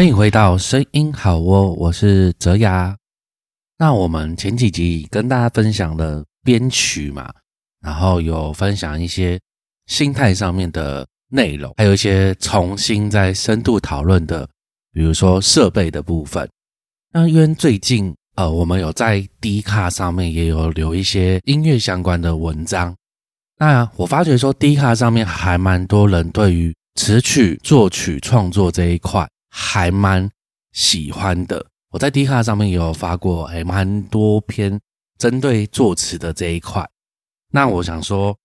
欢迎回到声音好窝，我是泽雅。那我们前几集跟大家分享了编曲嘛，然后有分享一些心态上面的内容，还有一些重新在深度讨论的，比如说设备的部分。那因为最近呃，我们有在 D 卡上面也有留一些音乐相关的文章。那我发觉说 D 卡上面还蛮多人对于词曲作曲创作这一块还蛮喜欢的。我在 D 卡上面也有发过，还蛮多篇针对作词的这一块。那我想说，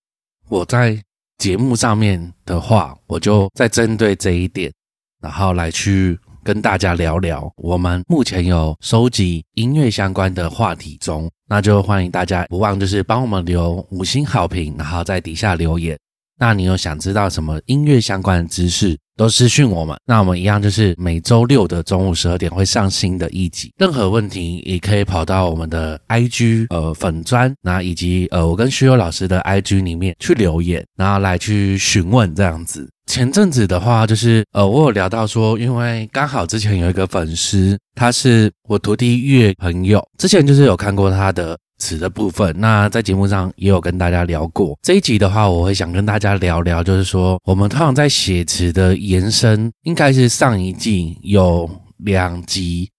我在节目上面的话，我就在针对这一点，然后来去跟大家聊聊。我们目前有收集音乐相关的话题中，那就欢迎大家不忘就是帮我们留五星好评，然后在底下留言。那你有想知道什么音乐相关的知识？都私讯我们，那我们一样就是每周六的中午十二点会上新的一集。任何问题也可以跑到我们的 IG 呃粉砖，那以及呃我跟徐友老师的 IG 里面去留言，然后来去询问这样子。前阵子的话，就是呃我有聊到说，因为刚好之前有一个粉丝，他是我徒弟乐朋友，之前就是有看过他的。词的部分，那在节目上也有跟大家聊过。这一集的话，我会想跟大家聊聊，就是说我们通常在写词的延伸，应该是上一季有两集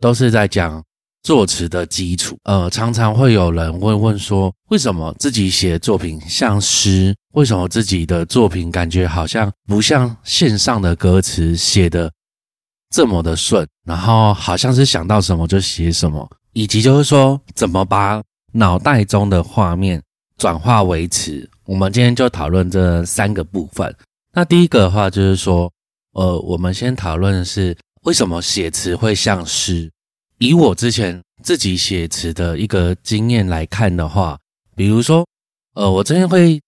都是在讲作词的基础。呃，常常会有人会问说，为什么自己写作品像诗？为什么自己的作品感觉好像不像线上的歌词写的这么的顺？然后好像是想到什么就写什么。以及就是说，怎么把脑袋中的画面转化为词？我们今天就讨论这三个部分。那第一个的话就是说，呃，我们先讨论的是为什么写词会像诗。以我之前自己写词的一个经验来看的话，比如说，呃，我这边会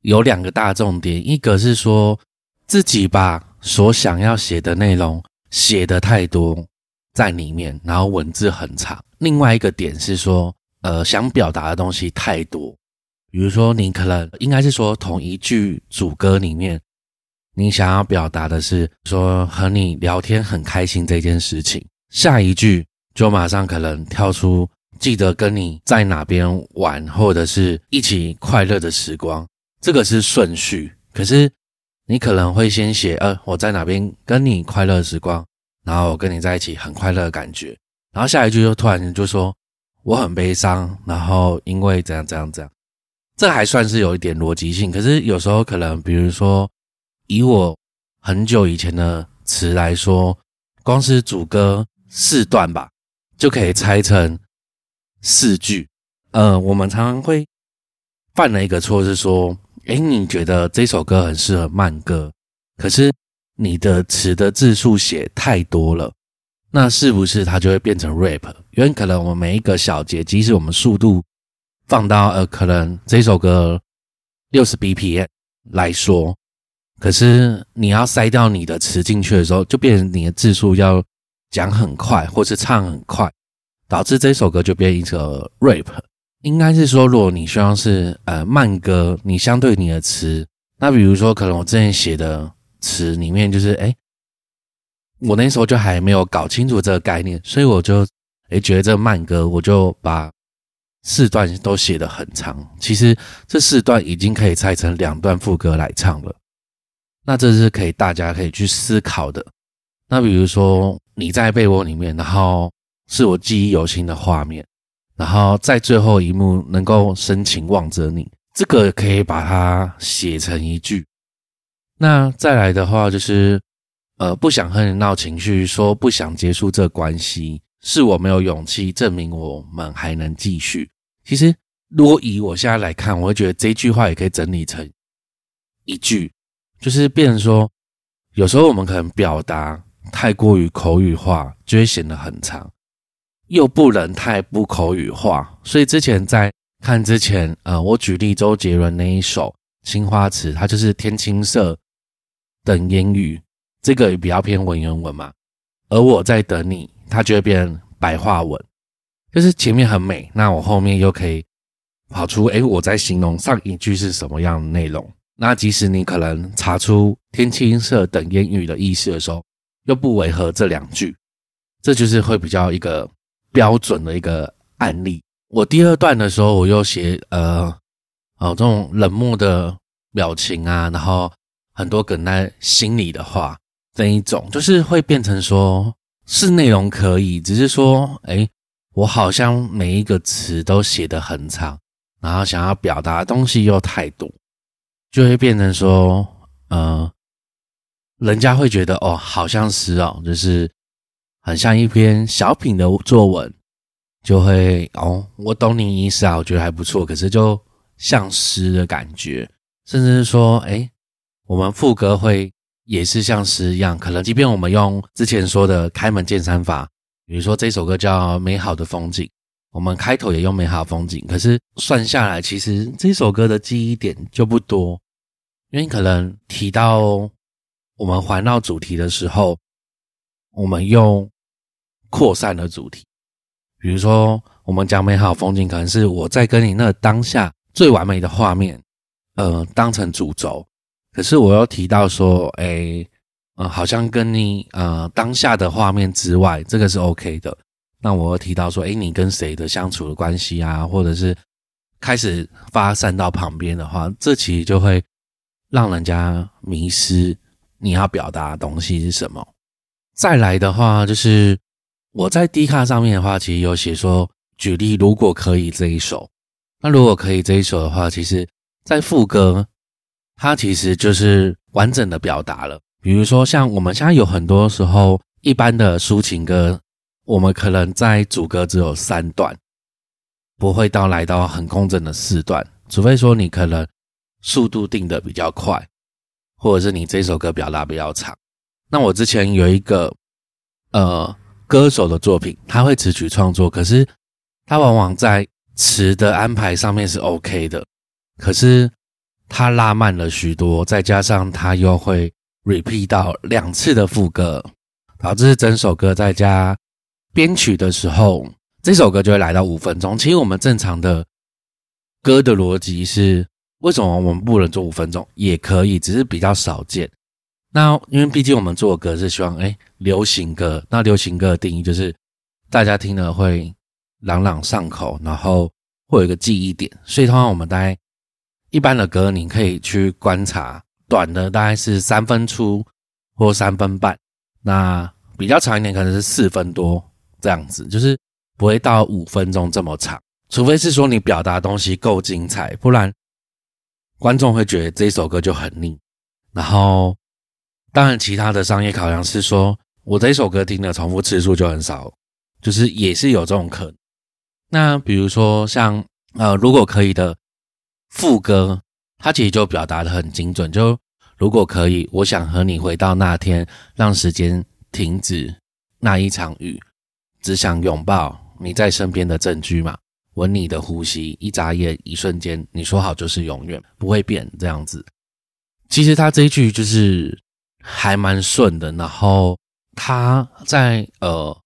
有两个大重点，一个是说自己把所想要写的内容写的太多。在里面，然后文字很长。另外一个点是说，呃，想表达的东西太多。比如说，你可能应该是说，同一句主歌里面，你想要表达的是说和你聊天很开心这件事情，下一句就马上可能跳出记得跟你在哪边玩，或者是一起快乐的时光。这个是顺序。可是你可能会先写，呃，我在哪边跟你快乐时光。然后我跟你在一起很快乐的感觉，然后下一句就突然就说我很悲伤，然后因为怎样怎样怎样，这还算是有一点逻辑性。可是有时候可能，比如说以我很久以前的词来说，光是主歌四段吧，就可以拆成四句。呃，我们常常会犯了一个错，是说，诶，你觉得这首歌很适合慢歌，可是。你的词的字数写太多了，那是不是它就会变成 rap？因为可能我们每一个小节，即使我们速度放到呃，可能这首歌六十 bpm 来说，可是你要塞掉你的词进去的时候，就变成你的字数要讲很快，或是唱很快，导致这首歌就变一个 rap。应该是说，如果你希望是呃慢歌，你相对你的词，那比如说可能我之前写的。词里面就是哎，我那时候就还没有搞清楚这个概念，所以我就哎觉得这慢歌，我就把四段都写得很长。其实这四段已经可以拆成两段副歌来唱了。那这是可以大家可以去思考的。那比如说你在被窝里面，然后是我记忆犹新的画面，然后在最后一幕能够深情望着你，这个可以把它写成一句。那再来的话就是，呃，不想和你闹情绪，说不想结束这关系，是我没有勇气证明我们还能继续。其实，如果以我现在来看，我会觉得这句话也可以整理成一句，就是变成说，有时候我们可能表达太过于口语化，就会显得很长，又不能太不口语化。所以之前在看之前，呃，我举例周杰伦那一首《青花瓷》，它就是天青色。等烟雨，这个也比较偏文言文嘛，而我在等你，它就会变白话文，就是前面很美，那我后面又可以跑出，哎，我在形容上一句是什么样的内容。那即使你可能查出天青色等烟雨的意思的时候，又不违和这两句，这就是会比较一个标准的一个案例。我第二段的时候，我又写呃哦这种冷漠的表情啊，然后很多梗在心里的话，这一种就是会变成说是内容可以，只是说哎，我好像每一个词都写得很长，然后想要表达的东西又太多，就会变成说呃。人家会觉得哦，好像是哦，就是很像一篇小品的作文，就会哦，我懂你意思啊，我觉得还不错。可是就像诗的感觉，甚至是说，哎，我们副歌会也是像诗一样，可能即便我们用之前说的开门见山法，比如说这首歌叫《美好的风景》，我们开头也用美好风景，可是算下来，其实这首歌的记忆点就不多，因为可能提到。我们环绕主题的时候，我们用扩散的主题，比如说我们讲美好风景，可能是我在跟你那当下最完美的画面，呃，当成主轴。可是我又提到说，哎，呃，好像跟你呃当下的画面之外，这个是 OK 的。那我又提到说，哎，你跟谁的相处的关系啊，或者是开始发散到旁边的话，这其实就会让人家迷失。你要表达的东西是什么？再来的话，就是我在 D 卡上面的话，其实有写说，举例如果可以这一首，那如果可以这一首的话，其实在副歌，它其实就是完整的表达了。比如说，像我们现在有很多时候一般的抒情歌，我们可能在主歌只有三段，不会到来到很工整的四段，除非说你可能速度定的比较快。或者是你这首歌表达比较长，那我之前有一个呃歌手的作品，他会词曲创作，可是他往往在词的安排上面是 OK 的，可是他拉慢了许多，再加上他又会 repeat 到两次的副歌，导致整首歌在加编曲的时候，这首歌就会来到五分钟。其实我们正常的歌的逻辑是。为什么我们不能做五分钟？也可以，只是比较少见。那因为毕竟我们做歌是希望，哎，流行歌。那流行歌的定义就是大家听了会朗朗上口，然后会有一个记忆点。所以通常我们大概一般的歌，你可以去观察，短的大概是三分出或三分半，那比较长一点可能是四分多这样子，就是不会到五分钟这么长。除非是说你表达东西够精彩，不然。观众会觉得这首歌就很腻，然后当然其他的商业考量是说，我这一首歌听的重复次数就很少，就是也是有这种可能。那比如说像呃，如果可以的副歌，它其实就表达的很精准，就如果可以，我想和你回到那天，让时间停止那一场雨，只想拥抱你在身边的证据嘛。闻你的呼吸，一眨眼，一瞬间，你说好就是永远不会变这样子。其实他这一句就是还蛮顺的，然后他在呃，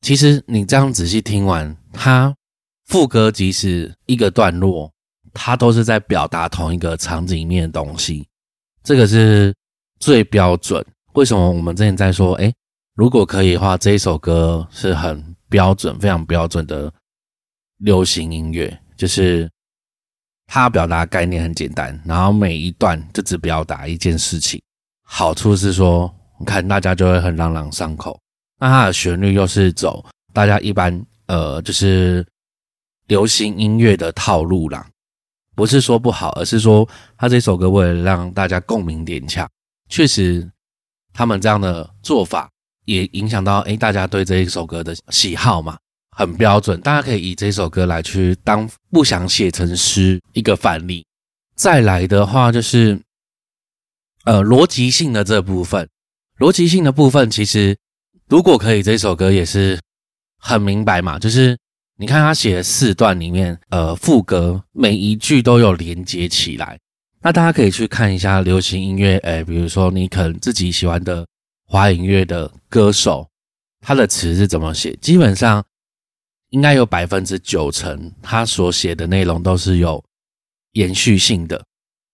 其实你这样仔细听完，他副歌即使一个段落，他都是在表达同一个场景里面的东西，这个是最标准。为什么我们之前在说，哎，如果可以的话，这一首歌是很标准、非常标准的。流行音乐就是它表达概念很简单，然后每一段就只表达一件事情。好处是说，你看大家就会很朗朗上口。那它的旋律又是走大家一般呃，就是流行音乐的套路啦。不是说不好，而是说他这首歌为了让大家共鸣点强，确实他们这样的做法也影响到诶大家对这一首歌的喜好嘛。很标准，大家可以以这首歌来去当不想写成诗一个范例。再来的话，就是呃逻辑性的这部分，逻辑性的部分其实如果可以，这首歌也是很明白嘛。就是你看他写的四段里面，呃副歌每一句都有连接起来。那大家可以去看一下流行音乐，哎，比如说你可能自己喜欢的华语音乐的歌手，他的词是怎么写，基本上。应该有百分之九成，他所写的内容都是有延续性的。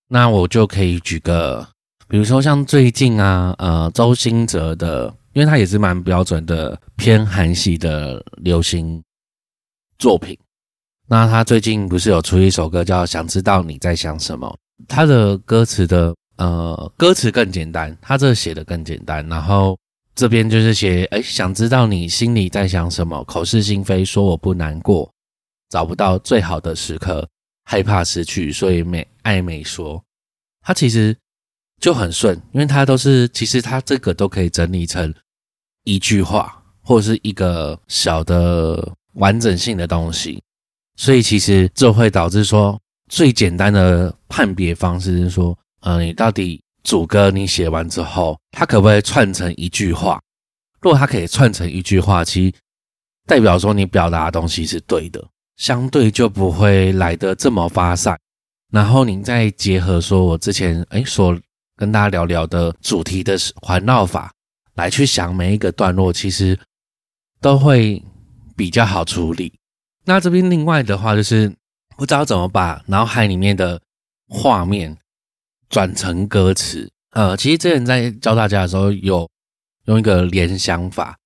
那我就可以举个比如说像最近啊，呃，周兴哲的，因为他也是蛮标准的偏韩系的流行作品。那他最近不是有出一首歌叫《想知道你在想什么》？他的歌词的呃歌词更简单，他这写的更简单。然后这边就是写，哎，想知道你心里在想什么，口是心非，说我不难过，找不到最好的时刻，害怕失去，所以没爱没说。他其实就很顺，因为他都是其实他这个都可以整理成一句话或者是一个小的完整性的东西。所以其实这会导致说，最简单的判别方式是说，呃，你到底主歌你写完之后，它可不可以串成一句话？如果它可以串成一句话，其实代表说你表达的东西是对的，相对就不会来的这么发散。然后您再结合说我之前哎所跟大家聊聊的主题的环绕法来去想每一个段落，其实都会比较好处理。那这边另外的话，就是不知道怎么把脑海里面的画面转成歌词。呃，其实之前在教大家的时候，有用一个联想法。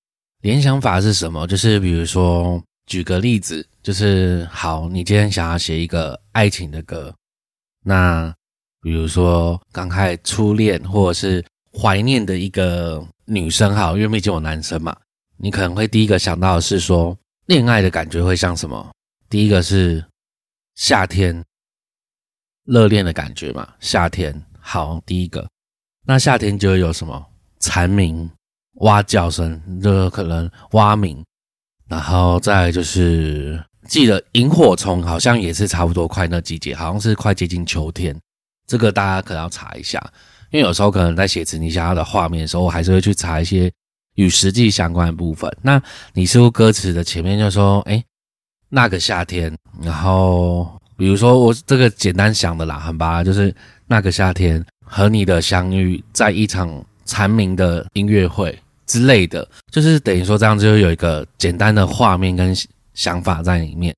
联想法是什么？就是比如说，举个例子，就是好，你今天想要写一个爱情的歌，那比如说刚开始初恋或者是怀念的一个女生，好，因为毕竟有男生嘛，你可能会第一个想到的是说。恋爱的感觉会像什么？第一个是夏天热恋的感觉嘛？夏天好，第一个，那夏天就会有什么蝉鸣、蛙叫声，就可能蛙鸣，然后再就是记得萤火虫，好像也是差不多快那季节，好像是快接近秋天。这个大家可能要查一下，因为有时候可能在写词你想要的画面的时候，我还是会去查一些。与实际相关的部分，那你似乎歌词的前面就说，哎，那个夏天，然后比如说我这个简单想的啦，很吧，就是那个夏天和你的相遇，在一场蝉鸣的音乐会之类的，就是等于说这样就有一个简单的画面跟想法在里面。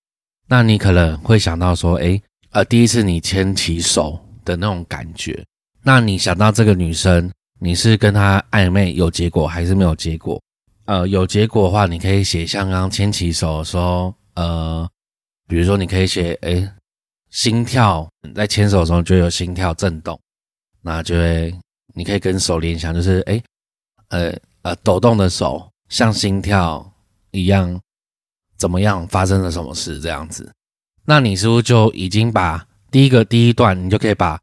那你可能会想到说，哎，呃，第一次你牵起手的那种感觉，那你想到这个女生。你是跟他暧昧有结果还是没有结果？呃，有结果的话，你可以写像刚牵起手的时候，呃，比如说你可以写，哎，心跳在牵手的时候就有心跳震动，那就会你可以跟手联想，就是哎，呃呃，抖动的手像心跳一样，怎么样发生了什么事这样子？那你是不是就已经把第一个第一段，你就可以把。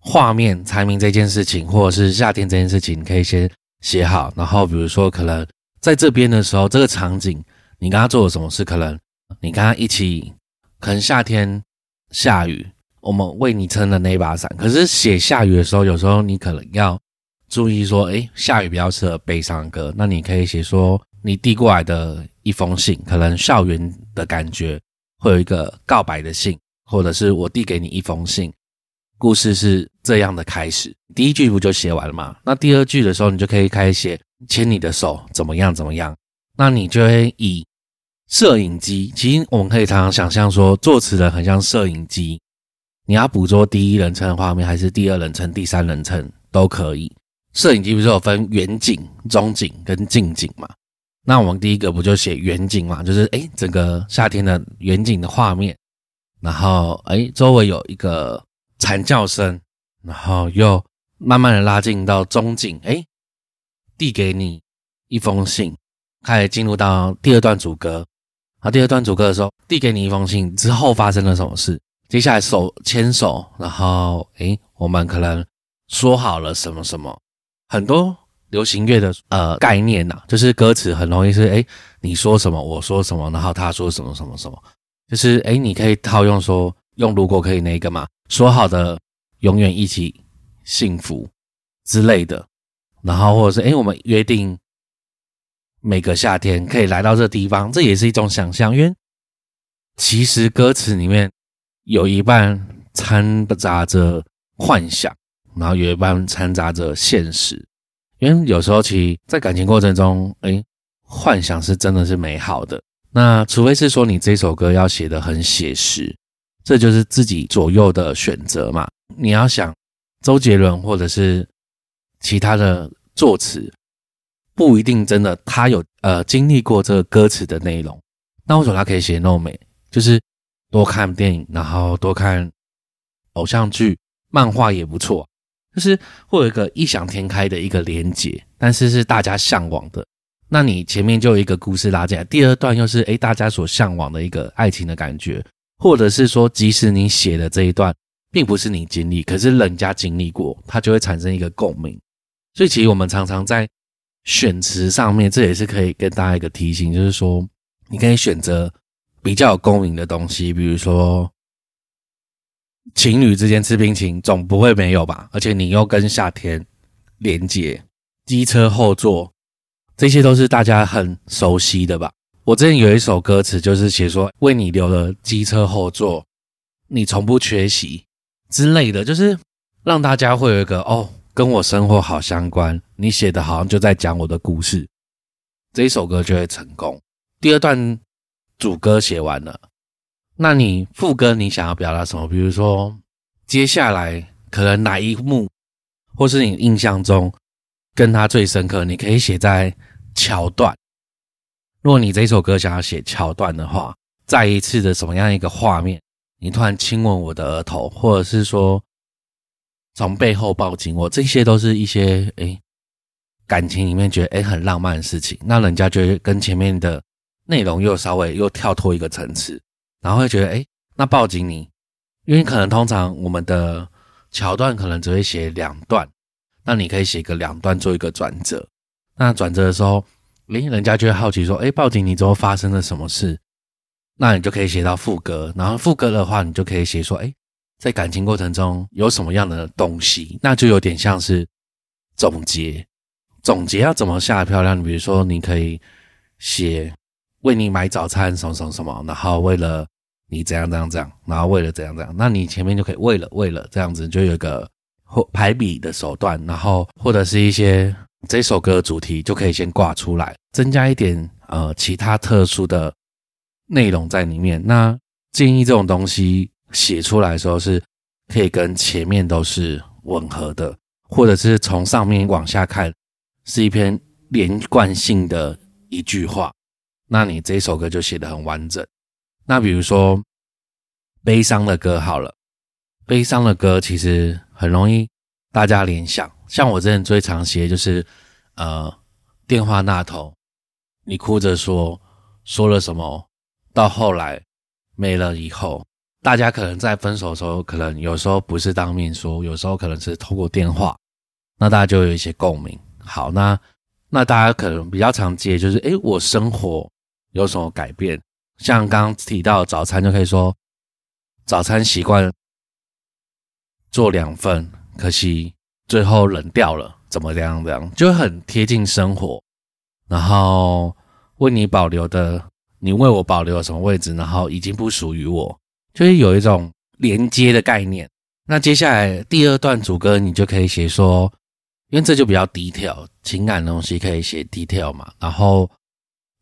画面蝉鸣这件事情，或者是夏天这件事情，你可以先写好。然后，比如说，可能在这边的时候，这个场景，你跟他做了什么事？可能你跟他一起，可能夏天下雨，我们为你撑的那把伞。可是写下雨的时候，有时候你可能要注意说，诶，下雨比较适合悲伤歌。那你可以写说，你递过来的一封信，可能校园的感觉，会有一个告白的信，或者是我递给你一封信。故事是这样的开始，第一句不就写完了吗？那第二句的时候，你就可以开始写牵你的手怎么样怎么样。那你就会以摄影机，其实我们可以常常想象说，作词人很像摄影机，你要捕捉第一人称的画面，还是第二人称、第三人称都可以。摄影机不是有分远景、中景跟近景嘛？那我们第一个不就写远景嘛？就是诶整个夏天的远景的画面，然后诶周围有一个。惨叫声，然后又慢慢的拉近到中景，哎，递给你一封信，开始进入到第二段主歌。啊，第二段主歌的时候，递给你一封信之后发生了什么事？接下来手牵手，然后哎，我们可能说好了什么什么，很多流行乐的呃概念呐，就是歌词很容易是哎，你说什么我说什么，然后他说什么什么什么，就是哎，你可以套用说用如果可以那个嘛。说好的永远一起幸福之类的，然后或者是哎，我们约定每个夏天可以来到这地方，这也是一种想象。因为其实歌词里面有一半掺杂着幻想，然后有一半掺杂着现实。因为有时候其实在感情过程中，哎，幻想是真的是美好的。那除非是说你这首歌要写的很写实。这就是自己左右的选择嘛。你要想周杰伦或者是其他的作词不一定真的他有呃经历过这个歌词的内容，那为什么他可以写那么美？就是多看电影，然后多看偶像剧、漫画也不错，就是会有一个异想天开的一个连结，但是是大家向往的。那你前面就有一个故事拉进来，第二段又是诶大家所向往的一个爱情的感觉，或者是说，即使你写的这一段并不是你经历，可是人家经历过，它就会产生一个共鸣。所以其实我们常常在选词上面，这也是可以跟大家一个提醒，就是说你可以选择比较有共鸣的东西，比如说情侣之间吃冰淇淋总不会没有吧？而且你又跟夏天连接，机车后座。这些都是大家很熟悉的吧？我之前有一首歌词，就是写说为你留了机车后座，你从不缺席之类的，就是让大家会有一个哦，跟我生活好相关。你写的好像就在讲我的故事，这一首歌就会成功。第二段主歌写完了，那你副歌你想要表达什么？比如说接下来可能哪一幕，或是你印象中跟他最深刻，你可以写在。桥段，如果你这首歌想要写桥段的话，再一次的什么样一个画面？你突然亲吻我的额头，或者是说从背后抱紧我，这些都是一些诶感情里面觉得诶很浪漫的事情。那人家觉得跟前面的内容又稍微又跳脱一个层次，然后会觉得诶那抱紧你，因为可能通常我们的桥段可能只会写两段，那你可以写个两段做一个转折。那转折的时候，诶，人家就会好奇说：“诶，报警你之后发生了什么事？”那你就可以写到副歌，然后副歌的话，你就可以写说：“诶，在感情过程中有什么样的东西？”那就有点像是总结。总结要怎么下漂亮？比如说，你可以写为你买早餐什么什么什么，然后为了你怎样怎样怎样，然后为了怎样怎样，那你前面就可以为了为了这样子，就有一个或排比的手段，然后或者是一些。这首歌主题就可以先挂出来，增加一点呃其他特殊的内容在里面。那建议这种东西写出来的时候是可以跟前面都是吻合的，或者是从上面往下看是一篇连贯性的一句话，那你这首歌就写得很完整。那比如说悲伤的歌好了，悲伤的歌其实很容易大家联想。像我之前最常写就是，呃，电话那头，你哭着说说了什么，到后来没了以后，大家可能在分手的时候，可能有时候不是当面说，有时候可能是透过电话，那大家就有一些共鸣。好，那那大家可能比较常接就是，诶，我生活有什么改变？像刚刚提到早餐，就可以说早餐习惯做两份，可惜。最后冷掉了，怎么这样？这样就很贴近生活。然后为你保留的，你为我保留了什么位置？然后已经不属于我，就是有一种连接的概念。那接下来第二段主歌，你就可以写说，因为这就比较低调，情感的东西可以写低调嘛。然后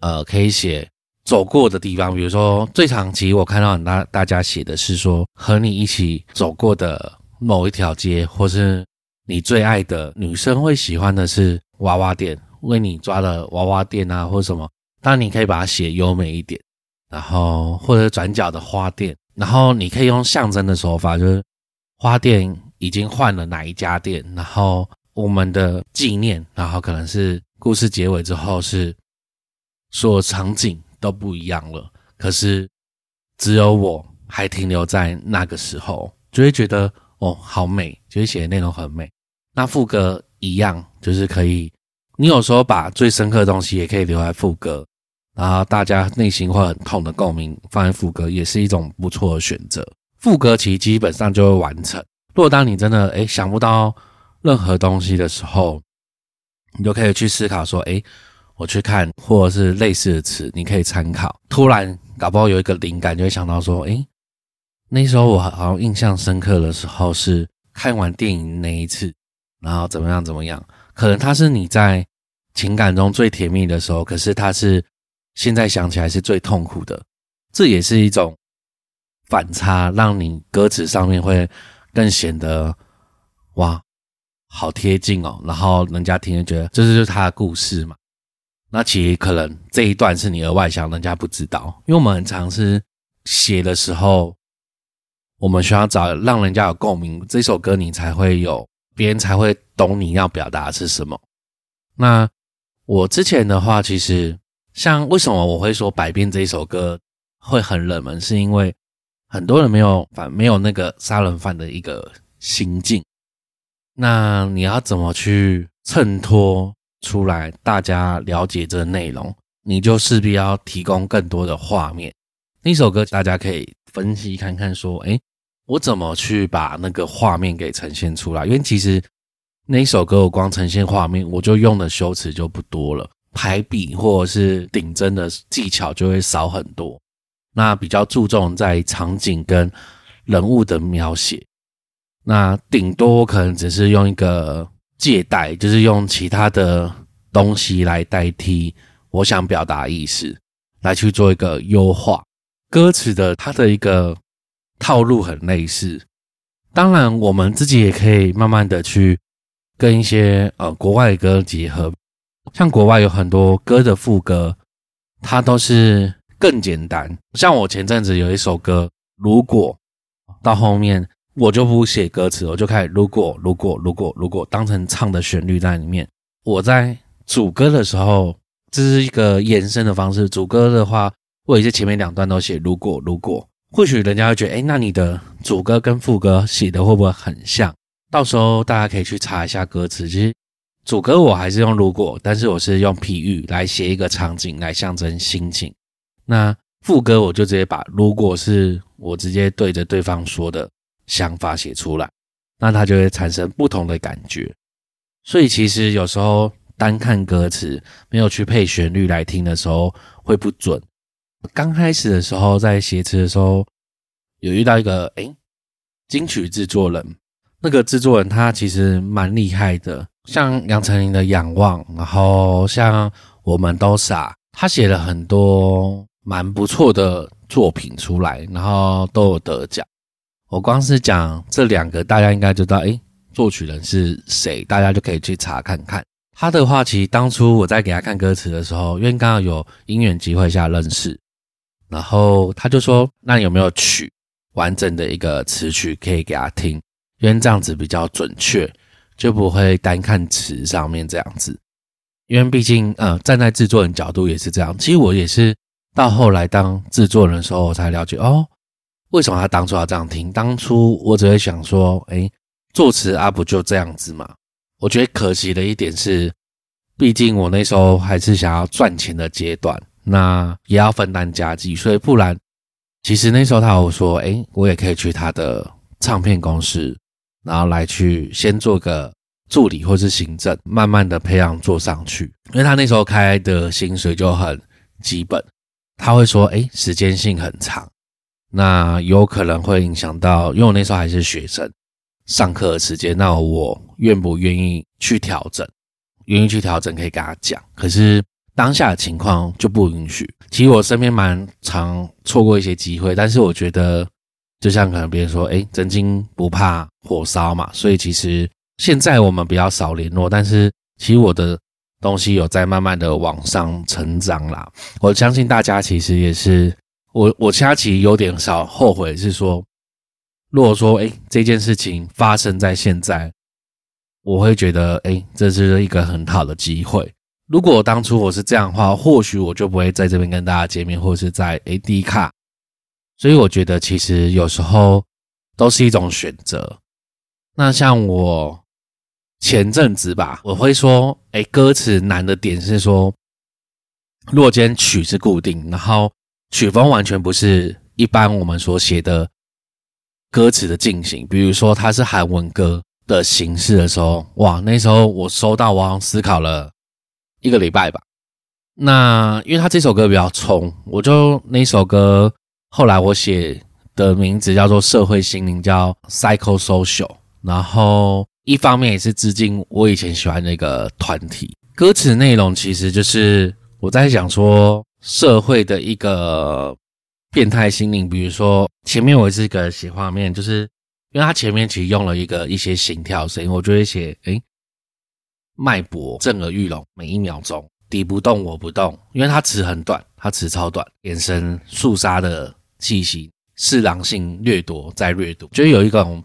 呃，可以写走过的地方，比如说最长期我看到很大大家写的是说和你一起走过的某一条街，或是。你最爱的女生会喜欢的是娃娃店，为你抓的娃娃店啊，或什么？当你可以把它写优美一点，然后或者转角的花店，然后你可以用象征的手法，就是花店已经换了哪一家店，然后我们的纪念，然后可能是故事结尾之后是所有场景都不一样了，可是只有我还停留在那个时候，就会觉得哦，好美，就会写的内容很美。那副歌一样，就是可以，你有时候把最深刻的东西也可以留在副歌，然后大家内心会很痛的共鸣放在副歌，也是一种不错的选择。副歌其实基本上就会完成。如果当你真的诶想不到任何东西的时候，你就可以去思考说，诶，我去看或者是类似的词，你可以参考。突然搞不好有一个灵感，就会想到说，诶，那时候我好像印象深刻的时候是看完电影那一次。然后怎么样？怎么样？可能他是你在情感中最甜蜜的时候，可是他是现在想起来是最痛苦的。这也是一种反差，让你歌词上面会更显得哇，好贴近哦，然后人家听就觉得这就是他的故事嘛。那其实可能这一段是你额外想，人家不知道，因为我们很常是写的时候，我们需要找让人家有共鸣，这首歌你才会有别人才会懂你要表达的是什么。那我之前的话，其实像为什么我会说《百变》这一首歌会很冷门，是因为很多人没有反没有那个杀人犯的一个心境。那你要怎么去衬托？出来，大家了解这个内容，你就势必要提供更多的画面。那首歌大家可以分析看看，说，哎，我怎么去把那个画面给呈现出来？因为其实那一首歌我光呈现画面，我就用的修辞就不多了，排比或者是顶针的技巧就会少很多。那比较注重在场景跟人物的描写，那顶多可能只是用一个。借代就是用其他的东西来代替我想表达意思，来去做一个优化。歌词的它的一个套路很类似，当然我们自己也可以慢慢的去跟一些呃国外的歌结合，像国外有很多歌的副歌，它都是更简单。像我前阵子有一首歌，如果到后面。我就不写歌词，我就开始如果如果如果如果当成唱的旋律在里面。我在主歌的时候，这是一个延伸的方式。主歌的话，我也是前面两段都写如果如果，或许人家会觉得，哎，那你的主歌跟副歌写的会不会很像？到时候大家可以去查一下歌词。其实主歌我还是用如果，但是我是用譬喻来写一个场景来象征心情。那副歌我就直接把如果是我直接对着对方说的。想法写出来，那它就会产生不同的感觉。所以其实有时候单看歌词，没有去配旋律来听的时候会不准。刚开始的时候在写词的时候，有遇到一个诶金曲制作人，那个制作人他其实蛮厉害的，像杨丞琳的《仰望》，然后像我们都傻，他写了很多蛮不错的作品出来，然后都有得奖。我光是讲这两个，大家应该知道，诶，作曲人是谁，大家就可以去查看看。他的话，其实当初我在给他看歌词的时候，因为刚好有因缘机会下认识，然后他就说，那你有没有曲完整的一个词曲可以给他听？因为这样子比较准确，就不会单看词上面这样子。因为毕竟，呃，站在制作人角度也是这样。其实我也是到后来当制作人的时候，我才了解哦。为什么他当初要这样听？当初我只会想说，哎，作词啊，不就这样子嘛？我觉得可惜的一点是，毕竟我那时候还是想要赚钱的阶段，那也要分担家计，所以不然，其实那时候他有说，哎，我也可以去他的唱片公司，然后来去先做个助理或是行政，慢慢的培养做上去。因为他那时候开的薪水就很基本，他会说，哎，时间性很长。那有可能会影响到，因为我那时候还是学生，上课的时间，那我愿不愿意去调整？愿意去调整，可以跟他讲。可是当下的情况就不允许。其实我身边蛮常错过一些机会，但是我觉得，就像可能别人说，哎，真金不怕火烧嘛。所以其实现在我们比较少联络，但是其实我的东西有在慢慢的往上成长啦。我相信大家其实也是。我我其实有点少后悔，是说，如果说哎这件事情发生在现在，我会觉得哎这是一个很好的机会。如果当初我是这样的话，或许我就不会在这边跟大家见面，或是在 A D 卡。所以我觉得其实有时候都是一种选择。那像我前阵子吧，我会说哎歌词难的点是说，若间曲是固定，然后。曲风完全不是一般我们所写的歌词的进行，比如说它是韩文歌的形式的时候，哇，那时候我收到，我思考了一个礼拜吧。那因为他这首歌比较冲，我就那首歌后来我写的名字叫做《社会心灵》，叫 Psycho Social。然后一方面也是致敬我以前喜欢那个团体。歌词内容其实就是我在讲说。社会的一个变态心灵，比如说前面我是一个写画面，就是因为他前面其实用了一个一些心跳声音，我就会写哎，脉搏震耳欲聋，每一秒钟，敌不动我不动，因为他词很短，他词超短，眼神肃杀的气息，侍郎性掠夺再掠夺，就有一种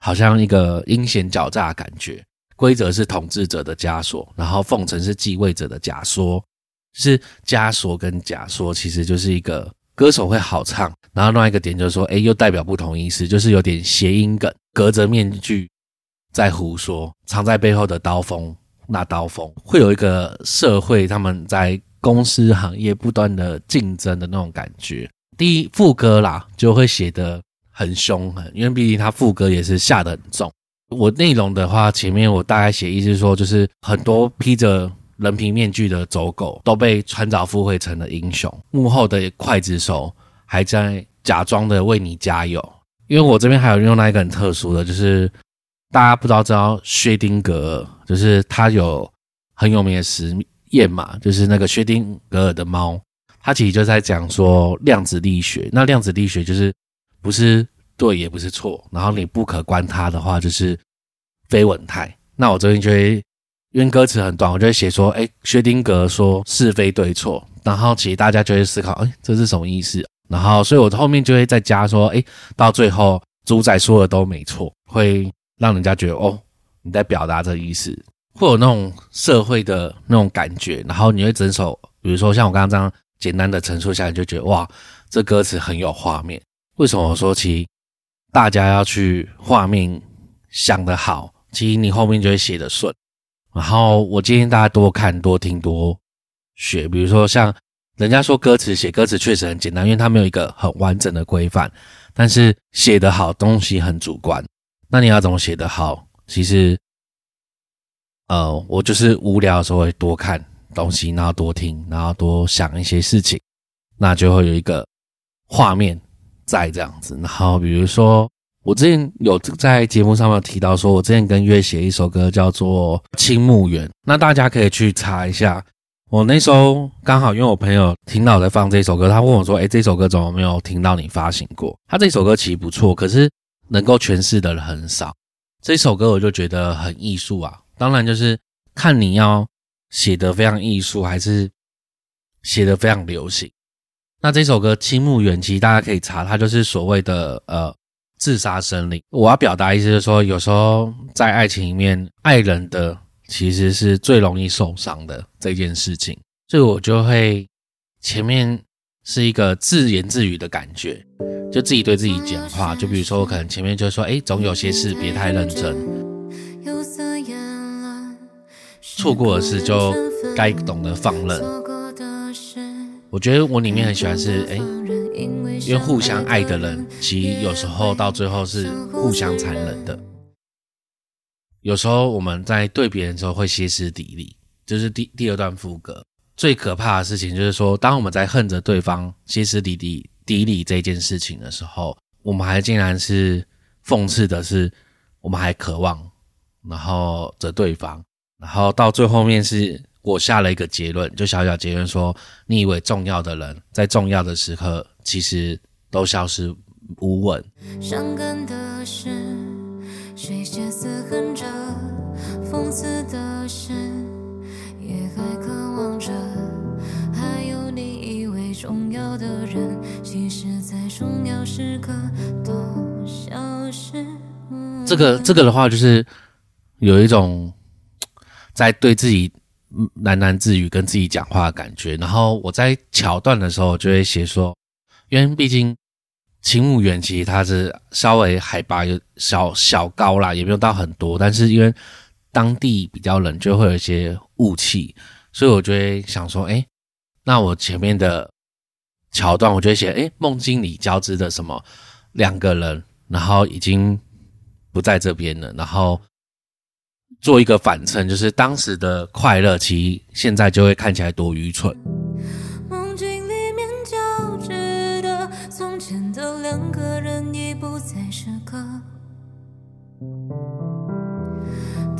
好像一个阴险狡诈的感觉。规则是统治者的枷锁，然后奉承是继位者的假说，是枷锁跟假说，其实就是一个歌手会好唱，然后另外一个点就是说，哎，又代表不同意思，就是有点谐音梗，隔着面具在胡说，藏在背后的刀锋，那刀锋会有一个社会他们在公司行业不断的竞争的那种感觉。第一副歌啦，就会写得很凶狠，因为毕竟他副歌也是下得很重。我内容的话，前面我大概写意思说，就是很多披着人皮面具的走狗都被穿凿附会成了英雄，幕后的刽子手还在假装的为你加油。因为我这边还有用到一个很特殊的，就是大家不知道知道薛丁格，就是他有很有名的实验嘛，就是那个薛丁格的猫，他其实就在讲说量子力学。那量子力学就是不是？对，也不是错。然后你不可观它的话，就是非稳态。那我这边就会，因为歌词很短，我就会写说：哎，薛丁格说是非对错。然后其实大家就会思考：哎，这是什么意思？然后，所以我后面就会再加说：哎，到最后主宰说的都没错，会让人家觉得哦，你在表达这意思，会有那种社会的那种感觉。然后你会整首，比如说像我刚刚这样简单的陈述下来，就觉得哇，这歌词很有画面。为什么我说其实？大家要去画面想得好，其实你后面就会写得顺。然后我建议大家多看、多听、多学。比如说像人家说歌词写歌词确实很简单，因为它没有一个很完整的规范。但是写得好东西很主观，那你要怎么写得好？其实，呃，我就是无聊的时候会多看东西，然后多听，然后多想一些事情，那就会有一个画面。在这样子，然后比如说，我之前有在节目上面提到，说我之前跟月写一首歌叫做《青木园》，那大家可以去查一下。我那时候刚好因为我朋友听到我在放这首歌，他问我说：“哎，这首歌怎么没有听到你发行过？”他这首歌其实不错，可是能够诠释的人很少。这首歌我就觉得很艺术啊，当然就是看你要写的非常艺术，还是写的非常流行。那这首歌《青木原》其实大家可以查，它就是所谓的呃自杀森林。我要表达意思是说，有时候在爱情里面，爱人的其实是最容易受伤的这件事情，所以我就会前面是一个自言自语的感觉，就自己对自己讲话。就比如说，我可能前面就说：“哎，总有些事别太认真，错过的事就该懂得放任。”我觉得我里面很喜欢是，哎，因为互相爱的人，其实有时候到最后是互相残忍的。有时候我们在对别人的时候会歇斯底里，就是第第二段副歌最可怕的事情，就是说，当我们在恨着对方歇斯底里底里这件事情的时候，我们还竟然是讽刺的是，我们还渴望，然后着对方，然后到最后面是。我下了一个结论，就小小结论说：你以为重要的人在重要的时刻，其实都消失无闻。伤感的是，谁歇斯恨着；讽刺的是，也还渴望着。还有你以为重要的人，其实在重要时刻都消失。这个这个的话，就是有一种在对自己。喃喃自语跟自己讲话的感觉，然后我在桥段的时候就会写说，因为毕竟青木原其实它是稍微海拔有小小高啦，也没有到很多，但是因为当地比较冷，就会有一些雾气，所以我就会想说，哎，那我前面的桥段我就会写，哎，梦境里交织的什么两个人，然后已经不在这边了，然后。做一个反衬，就是当时的快乐，其实现在就会看起来多愚蠢。梦境里面交织的从前的两个人已不再是个，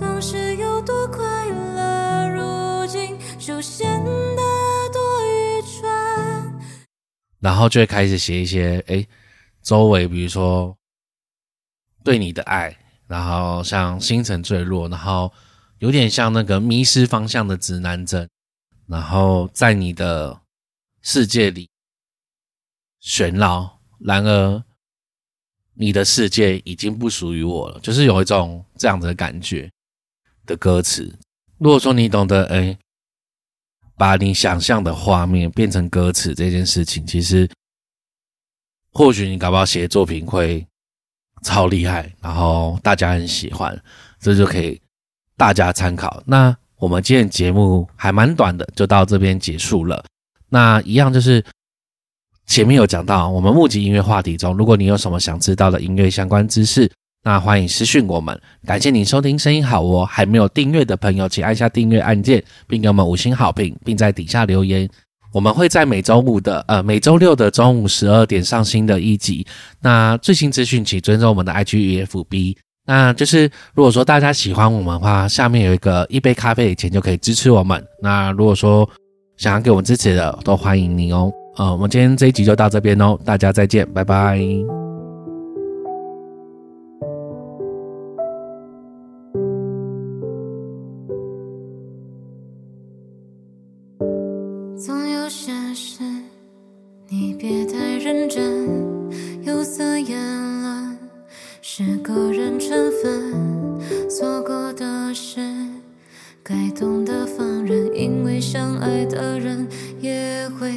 当时有多快，就显得多愚蠢。然后就会开始写一些，哎，周围比如说对你的爱，然后像星辰坠落，然后有点像那个迷失方向的指南针，然后在你的世界里旋绕。然而，你的世界已经不属于我了，就是有一种这样子的感觉的歌词。如果说你懂得，哎，把你想象的画面变成歌词这件事情，其实或许你搞不好写作品会超厉害，然后大家很喜欢，这就可以大家参考。那我们今天节目还蛮短的，就到这边结束了。那一样就是。前面有讲到，我们募集音乐话题中，如果你有什么想知道的音乐相关知识，那欢迎私讯我们。感谢您收听声音好哦，还没有订阅的朋友，请按下订阅按键，并给我们五星好评，并在底下留言。我们会在每周五的呃每周六的中午十二点上新的一集。那最新资讯请尊重我们的 IG 与 FB。那就是如果说大家喜欢我们的话，下面有一个一杯咖啡的钱就可以支持我们。那如果说想要给我们支持的，都欢迎您哦。呃，我们今天这一集就到这边喽，大家再见，拜拜。过的事该懂得放任，因为相爱的人也会。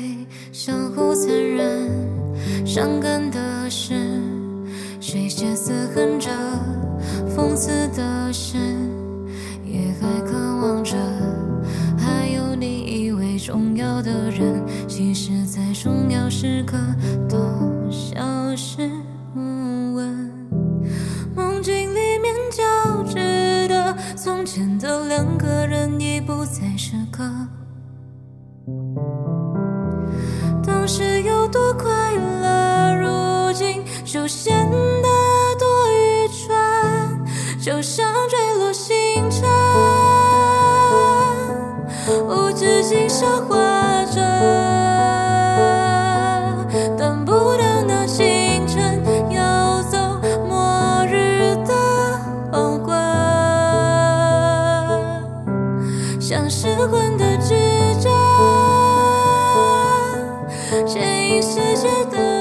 相互残忍，伤感的是谁先死恨着，讽刺的是也还渴望着。还有你以为重要的人，其实在重要时刻都的两个人，已不再是个。当时有多快乐，如今就显得多愚蠢，就像世界的。